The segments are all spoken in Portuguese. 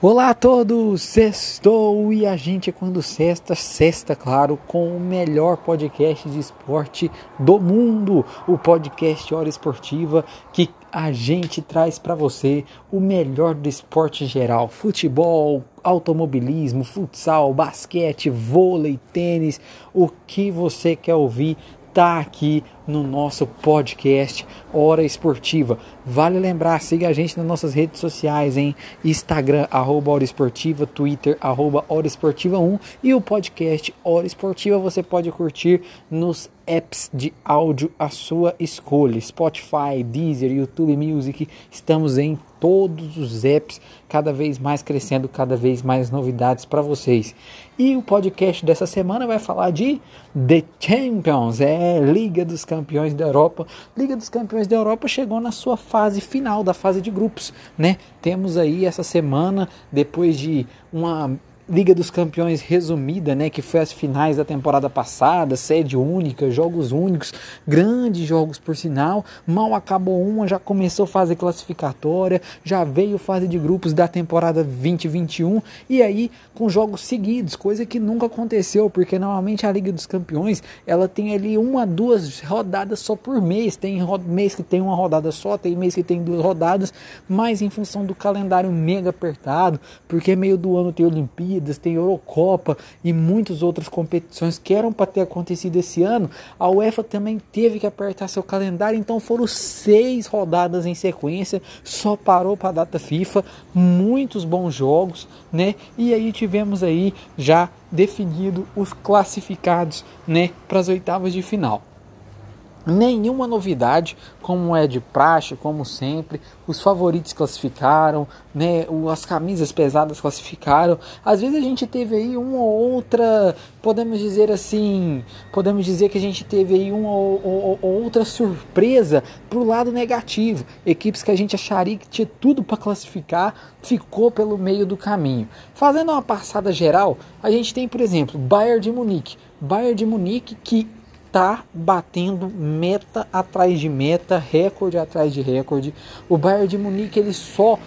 Olá a todos, sextou e a gente é quando sexta, sexta, claro, com o melhor podcast de esporte do mundo, o podcast Hora Esportiva, que a gente traz para você o melhor do esporte geral, futebol, automobilismo, futsal, basquete, vôlei, tênis, o que você quer ouvir tá aqui no nosso podcast Hora Esportiva. Vale lembrar, siga a gente nas nossas redes sociais, em Instagram, arroba Hora Esportiva, Twitter, arroba Hora Esportiva 1 e o podcast Hora Esportiva você pode curtir nos apps de áudio à sua escolha, Spotify, Deezer, YouTube Music, estamos em todos os apps, cada vez mais crescendo, cada vez mais novidades para vocês. E o podcast dessa semana vai falar de The Champions, é Liga dos Campeões da Europa. Liga dos Campeões da Europa chegou na sua fase final da fase de grupos, né? Temos aí essa semana, depois de uma Liga dos Campeões resumida, né, que foi as finais da temporada passada, sede única, jogos únicos, grandes jogos por sinal. Mal acabou uma, já começou fase classificatória, já veio fase de grupos da temporada 2021 e aí com jogos seguidos, coisa que nunca aconteceu, porque normalmente a Liga dos Campeões, ela tem ali uma, duas rodadas só por mês. Tem mês que tem uma rodada só, tem mês que tem duas rodadas, mas em função do calendário mega apertado, porque meio do ano tem Olimpíada Olimpíadas, tem Eurocopa e muitas outras competições que eram para ter acontecido esse ano, a UEFA também teve que apertar seu calendário, então foram seis rodadas em sequência, só parou para a data FIFA, muitos bons jogos, né? E aí tivemos aí já definido os classificados, né, para as oitavas de final nenhuma novidade, como é de praxe, como sempre. Os favoritos classificaram, né? As camisas pesadas classificaram. Às vezes a gente teve aí uma ou outra, podemos dizer assim, podemos dizer que a gente teve aí uma ou, ou outra surpresa pro lado negativo. Equipes que a gente acharia que tinha tudo para classificar, ficou pelo meio do caminho. Fazendo uma passada geral, a gente tem, por exemplo, Bayern de Munique. Bayern de Munique que tá batendo meta atrás de meta, recorde atrás de recorde. O Bayern de Munique ele só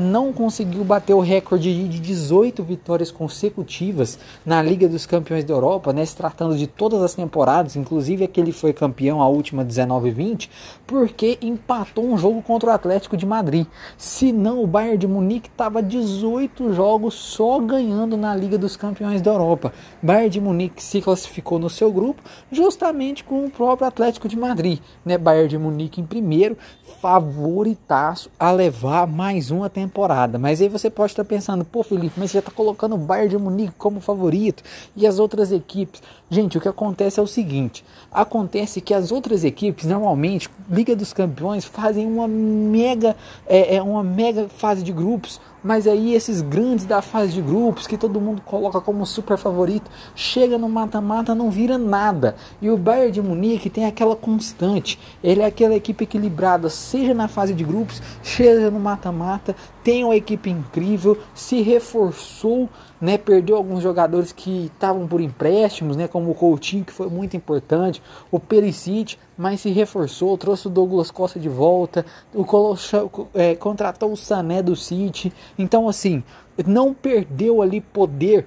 não conseguiu bater o recorde de 18 vitórias consecutivas na Liga dos Campeões da Europa, né, se tratando de todas as temporadas, inclusive aquele foi campeão a última 19 e 20, porque empatou um jogo contra o Atlético de Madrid. Se não, o Bayern de Munique estava 18 jogos só ganhando na Liga dos Campeões da Europa. Bayern de Munique se classificou no seu grupo, justamente com o próprio Atlético de Madrid, né? Bayern de Munique em primeiro, favoritaço a levar mais uma temporada. Mas aí você pode estar pensando, pô, Felipe, mas você já está colocando o Bayern de Munique como favorito e as outras equipes. Gente, o que acontece é o seguinte: acontece que as outras equipes, normalmente, Liga dos Campeões, fazem uma mega, é, é uma mega fase de grupos mas aí esses grandes da fase de grupos que todo mundo coloca como super favorito, chega no mata-mata não vira nada. E o Bayern de Munique tem aquela constante, ele é aquela equipe equilibrada, seja na fase de grupos, seja no mata-mata, tem uma equipe incrível, se reforçou, né, perdeu alguns jogadores que estavam por empréstimos, né, como o Coutinho, que foi muito importante, o Perisic, mas se reforçou, trouxe o Douglas Costa de volta, o é, contratou o Sané do City, então assim, não perdeu ali poder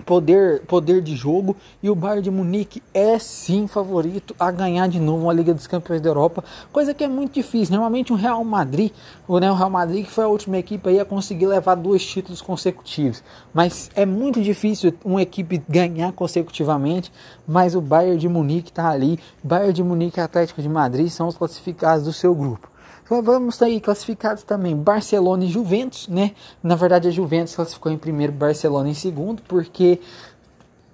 poder, poder de jogo e o Bayern de Munique é sim favorito a ganhar de novo a Liga dos Campeões da Europa, coisa que é muito difícil. Normalmente o Real Madrid, o Real Madrid que foi a última equipe aí a conseguir levar dois títulos consecutivos, mas é muito difícil uma equipe ganhar consecutivamente, mas o Bayern de Munique está ali, Bayern de Munique e Atlético de Madrid são os classificados do seu grupo. Vamos aí classificados também Barcelona e Juventus, né? Na verdade a Juventus classificou em primeiro, Barcelona em segundo, porque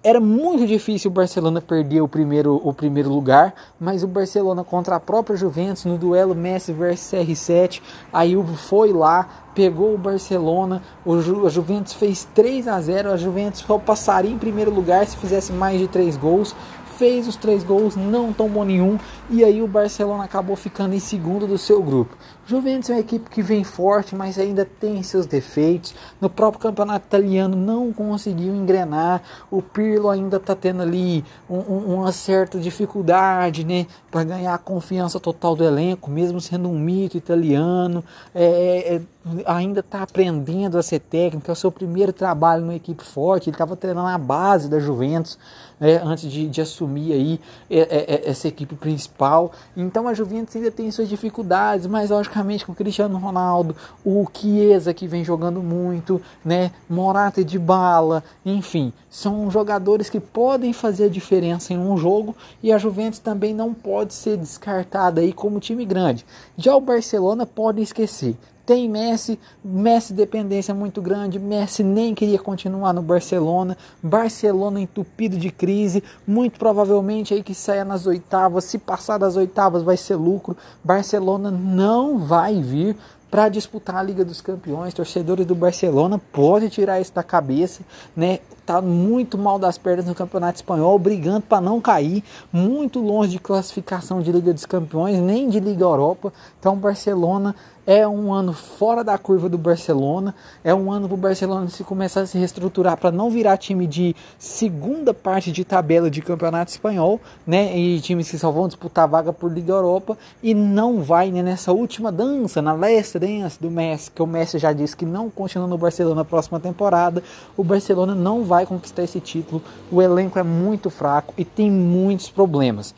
era muito difícil o Barcelona perder o primeiro, o primeiro lugar, mas o Barcelona contra a própria Juventus no duelo Messi versus CR7, aí foi lá, pegou o Barcelona, o Ju, a Juventus fez 3 a 0, a Juventus só passaria em primeiro lugar se fizesse mais de 3 gols, fez os três gols, não tomou nenhum, e aí o Barcelona acabou ficando em segundo do seu grupo. Juventus é uma equipe que vem forte, mas ainda tem seus defeitos. No próprio campeonato italiano não conseguiu engrenar. O Pirlo ainda está tendo ali um, um, uma certa dificuldade, né, para ganhar a confiança total do elenco, mesmo sendo um mito italiano. É, é, ainda está aprendendo a ser técnico, é o seu primeiro trabalho numa equipe forte. Ele estava treinando a base da Juventus é, antes de, de, assumir aí é, é, é, essa equipe principal. Então a Juventus ainda tem suas dificuldades, mas logicamente com o Cristiano Ronaldo, o Chiesa que vem jogando muito, né, Morata de bala, enfim, são jogadores que podem fazer a diferença em um jogo e a Juventus também não pode ser descartada aí como time grande. Já o Barcelona pode esquecer. Tem Messi, Messi dependência muito grande, Messi nem queria continuar no Barcelona, Barcelona entupido de crise, muito provavelmente aí que saia nas oitavas, se passar das oitavas vai ser lucro, Barcelona não vai vir para disputar a Liga dos Campeões. Torcedores do Barcelona pode tirar isso da cabeça, né? Tá muito mal das pernas no Campeonato Espanhol, brigando para não cair, muito longe de classificação de Liga dos Campeões, nem de Liga Europa. Então, Barcelona é um ano fora da curva do Barcelona, é um ano para o Barcelona se começar a se reestruturar para não virar time de segunda parte de tabela de campeonato espanhol, né? E times que só vão disputar vaga por Liga Europa e não vai né, nessa última dança, na last dance do Messi, que o Messi já disse que não continua no Barcelona na próxima temporada. O Barcelona não vai conquistar esse título. O elenco é muito fraco e tem muitos problemas.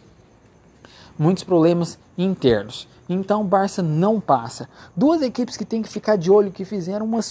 Muitos problemas internos. Então o Barça não passa. Duas equipes que tem que ficar de olho que fizeram uma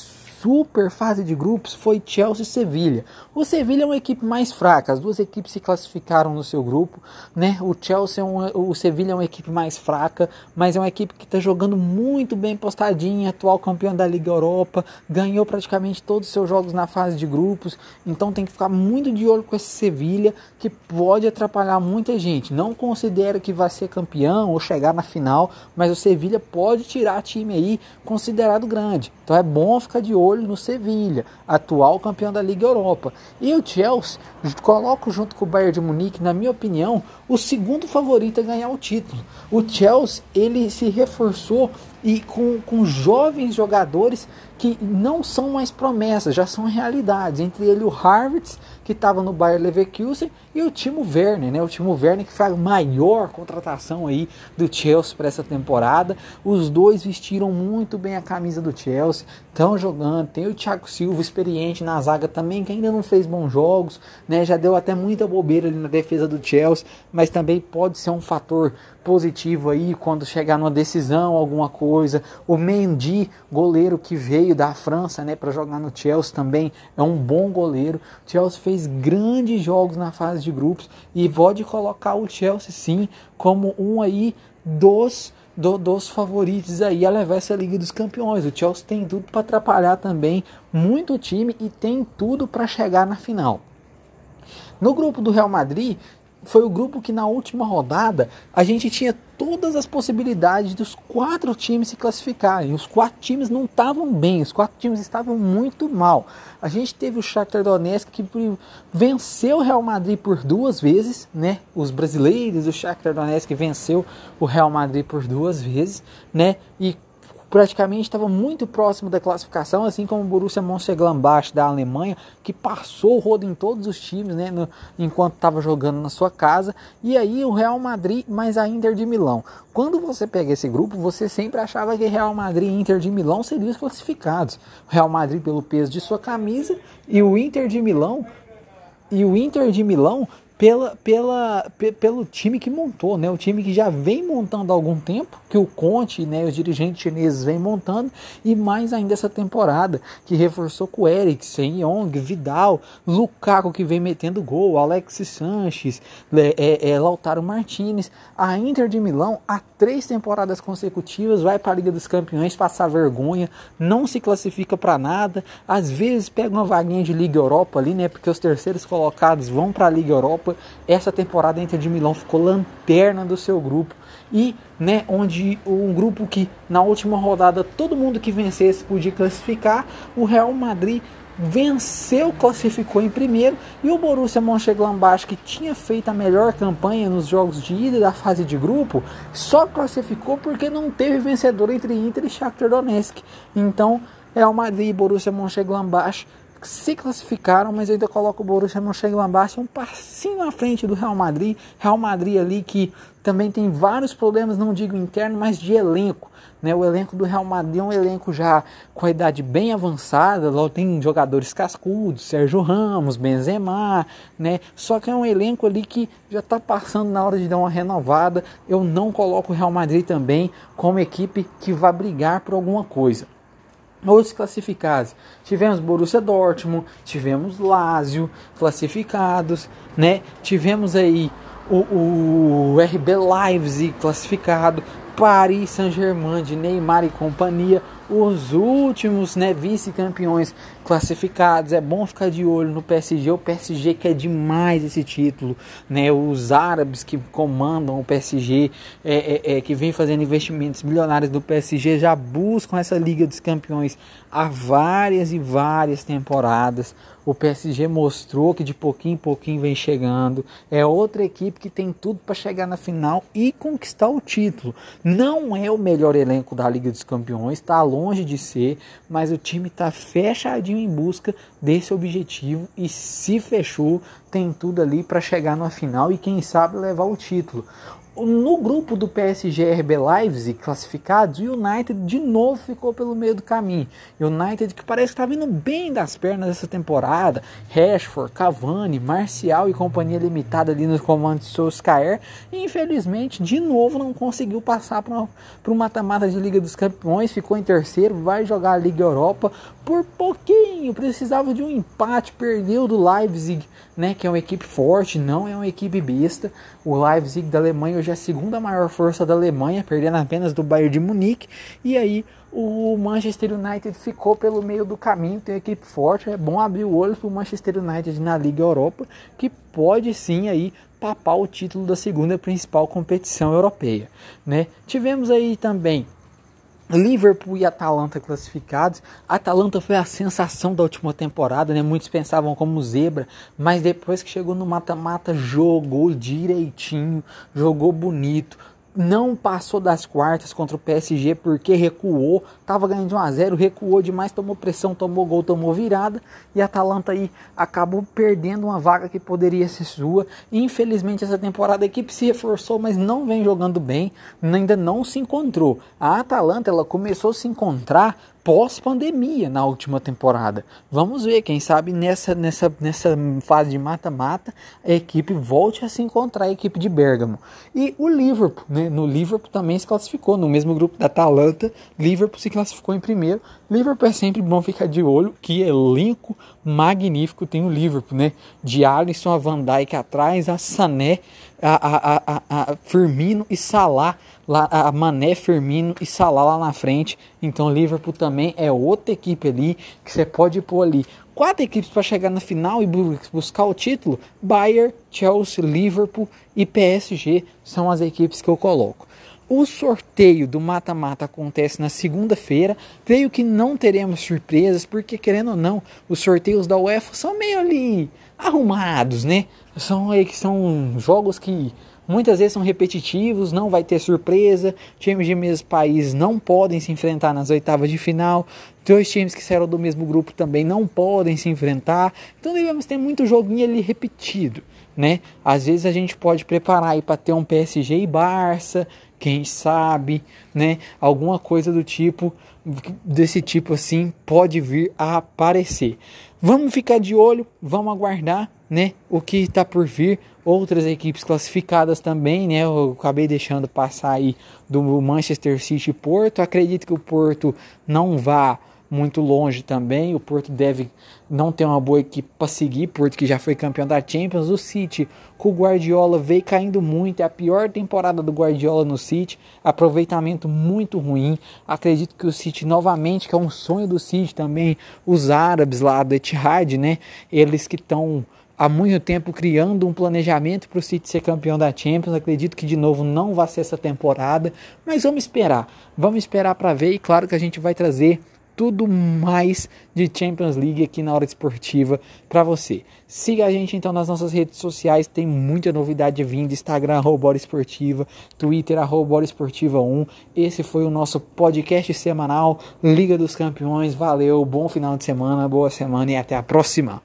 super fase de grupos foi Chelsea e Sevilha. O Sevilha é uma equipe mais fraca, as duas equipes se classificaram no seu grupo, né? O Chelsea é uma, o Sevilha é uma equipe mais fraca, mas é uma equipe que está jogando muito bem postadinha, atual campeão da Liga Europa, ganhou praticamente todos os seus jogos na fase de grupos, então tem que ficar muito de olho com esse Sevilha que pode atrapalhar muita gente. Não considero que vai ser campeão ou chegar na final, mas o Sevilha pode tirar time aí considerado grande. Então é bom ficar de olho no Sevilha, atual campeão da Liga Europa. E o Chelsea, coloco junto com o Bayern de Munique, na minha opinião, o segundo favorito a ganhar o título. O Chelsea, ele se reforçou e com, com jovens jogadores que não são mais promessas, já são realidades. Entre ele o Harvard, que estava no Bayer Leverkusen, e o Timo Werner, né? O Timo Werner que foi a maior contratação aí do Chelsea para essa temporada. Os dois vestiram muito bem a camisa do Chelsea, estão jogando. Tem o Thiago Silva experiente na zaga também, que ainda não fez bons jogos, né? Já deu até muita bobeira ali na defesa do Chelsea, mas também pode ser um fator positivo aí quando chegar numa decisão, alguma coisa. O Mendy, goleiro que veio da França, né, para jogar no Chelsea também, é um bom goleiro. O Chelsea fez grandes jogos na fase de grupos e pode colocar o Chelsea sim como um aí dos do, dos favoritos aí a levar essa Liga dos Campeões. O Chelsea tem tudo para atrapalhar também muito time e tem tudo para chegar na final. No grupo do Real Madrid, foi o grupo que na última rodada a gente tinha todas as possibilidades dos quatro times se classificarem. Os quatro times não estavam bem, os quatro times estavam muito mal. A gente teve o Shakhtar Donetsk que venceu o Real Madrid por duas vezes, né? Os brasileiros, o Shakhtar Donetsk venceu o Real Madrid por duas vezes, né? E praticamente estava muito próximo da classificação, assim como o Borussia Mönchengladbach da Alemanha, que passou o rodo em todos os times, né, no, enquanto estava jogando na sua casa, e aí o Real Madrid, mais a Inter de Milão. Quando você pega esse grupo, você sempre achava que Real Madrid e Inter de Milão seriam os classificados. Real Madrid pelo peso de sua camisa e o Inter de Milão e o Inter de Milão pela, pela, pelo time que montou, né? O time que já vem montando há algum tempo, que o Conte, né, os dirigentes chineses vêm montando, e mais ainda essa temporada, que reforçou com Eriksen, Young, Vidal, Lukaku que vem metendo gol, Alexis Sanches, é, é, Lautaro Martinez. A Inter de Milão, há três temporadas consecutivas, vai para a Liga dos Campeões passar vergonha, não se classifica para nada, às vezes pega uma vaguinha de Liga Europa ali, né? Porque os terceiros colocados vão para a Liga Europa Europa. Essa temporada a Inter de Milão ficou lanterna do seu grupo e, né, onde um grupo que na última rodada todo mundo que vencesse podia classificar, o Real Madrid venceu, classificou em primeiro, e o Borussia Mönchengladbach, que tinha feito a melhor campanha nos jogos de ida da fase de grupo, só classificou porque não teve vencedor entre Inter e Shakhtar Donetsk. Então, Real Madrid e Borussia Mönchengladbach se classificaram, mas ainda coloca o Borussia Mönchengladbach um passinho à frente do Real Madrid. Real Madrid ali que também tem vários problemas, não digo interno, mas de elenco. Né? O elenco do Real Madrid é um elenco já com a idade bem avançada, lá tem jogadores cascudos, Sérgio Ramos, Benzema, né? Só que é um elenco ali que já está passando na hora de dar uma renovada. Eu não coloco o Real Madrid também como equipe que vai brigar por alguma coisa. Outros classificados, tivemos Borussia Dortmund, tivemos Lazio classificados, né? Tivemos aí o, o RB Leipzig classificado, Paris Saint-Germain de Neymar e companhia, os últimos né, vice-campeões classificados. É bom ficar de olho no PSG. O PSG quer demais esse título. Né? Os árabes que comandam o PSG, é, é, é, que vem fazendo investimentos milionários do PSG, já buscam essa Liga dos Campeões há várias e várias temporadas. O PSG mostrou que de pouquinho em pouquinho vem chegando. É outra equipe que tem tudo para chegar na final e conquistar o título. Não é o melhor elenco da Liga dos Campeões, está longe de ser, mas o time está fechadinho em busca desse objetivo e se fechou, tem tudo ali para chegar na final e quem sabe levar o título. No grupo do PSG RB Leipzig classificados, o United de novo ficou pelo meio do caminho. United que parece que está vindo bem das pernas essa temporada. Rashford, Cavani, Marcial e companhia limitada ali nos comandos de Solskjaer. E infelizmente, de novo, não conseguiu passar para o mata-mata de Liga dos Campeões. Ficou em terceiro, vai jogar a Liga Europa por pouquinho. Precisava de um empate, perdeu do Leipzig, né, que é uma equipe forte, não é uma equipe besta. O Leipzig da Alemanha hoje é a segunda maior força da Alemanha, perdendo apenas do Bayern de Munique. E aí o Manchester United ficou pelo meio do caminho, tem equipe forte, é bom abrir o olho para o Manchester United na Liga Europa, que pode sim aí papar o título da segunda principal competição europeia, né? Tivemos aí também Liverpool e Atalanta classificados. Atalanta foi a sensação da última temporada, né? Muitos pensavam como zebra, mas depois que chegou no mata-mata jogou direitinho, jogou bonito, não passou das quartas contra o PSG porque recuou, estava ganhando de 1 a 0, recuou demais, tomou pressão, tomou gol, tomou virada e a Atalanta aí acabou perdendo uma vaga que poderia ser sua. Infelizmente essa temporada a equipe se reforçou, mas não vem jogando bem, ainda não se encontrou. A Atalanta ela começou a se encontrar pós-pandemia na última temporada. Vamos ver, quem sabe nessa, nessa, nessa fase de mata-mata a equipe volte a se encontrar, a equipe de Bergamo. E o Liverpool, né? no Liverpool também se classificou, no mesmo grupo da Atalanta, Liverpool se classificou em primeiro. Liverpool é sempre bom ficar de olho, que elenco magnífico tem o Liverpool, né? De Alisson, a Van Dijk atrás, a Sané, a, a, a, a Firmino e Salah lá a Mané, Firmino e Salah lá na frente. Então Liverpool também é outra equipe ali que você pode pôr ali quatro equipes para chegar na final e buscar o título. Bayern, Chelsea, Liverpool e PSG são as equipes que eu coloco. O sorteio do mata-mata acontece na segunda-feira. Creio que não teremos surpresas, porque querendo ou não, os sorteios da UEFA são meio ali arrumados, né? São, são jogos que Muitas vezes são repetitivos, não vai ter surpresa. Times de mesmo país não podem se enfrentar nas oitavas de final. Dois times que saíram do mesmo grupo também não podem se enfrentar. Então devemos ter muito joguinho ali repetido, né? Às vezes a gente pode preparar aí para ter um PSG e Barça, quem sabe, né? Alguma coisa do tipo desse tipo assim pode vir a aparecer. Vamos ficar de olho, vamos aguardar, né? O que está por vir outras equipes classificadas também, né? Eu acabei deixando passar aí do Manchester City e Porto. Acredito que o Porto não vá muito longe também. O Porto deve não ter uma boa equipe para seguir, Porto que já foi campeão da Champions. O City, com o Guardiola, veio caindo muito. É a pior temporada do Guardiola no City. Aproveitamento muito ruim. Acredito que o City novamente, que é um sonho do City também, os árabes lá do Etihad, né? Eles que estão há muito tempo criando um planejamento para o City ser campeão da Champions. Acredito que de novo não vai ser essa temporada, mas vamos esperar. Vamos esperar para ver e claro que a gente vai trazer tudo mais de Champions League aqui na hora esportiva para você. Siga a gente então nas nossas redes sociais, tem muita novidade vindo, Instagram arroba Esportiva, Twitter arroba Esportiva 1. Esse foi o nosso podcast semanal Liga dos Campeões. Valeu, bom final de semana, boa semana e até a próxima.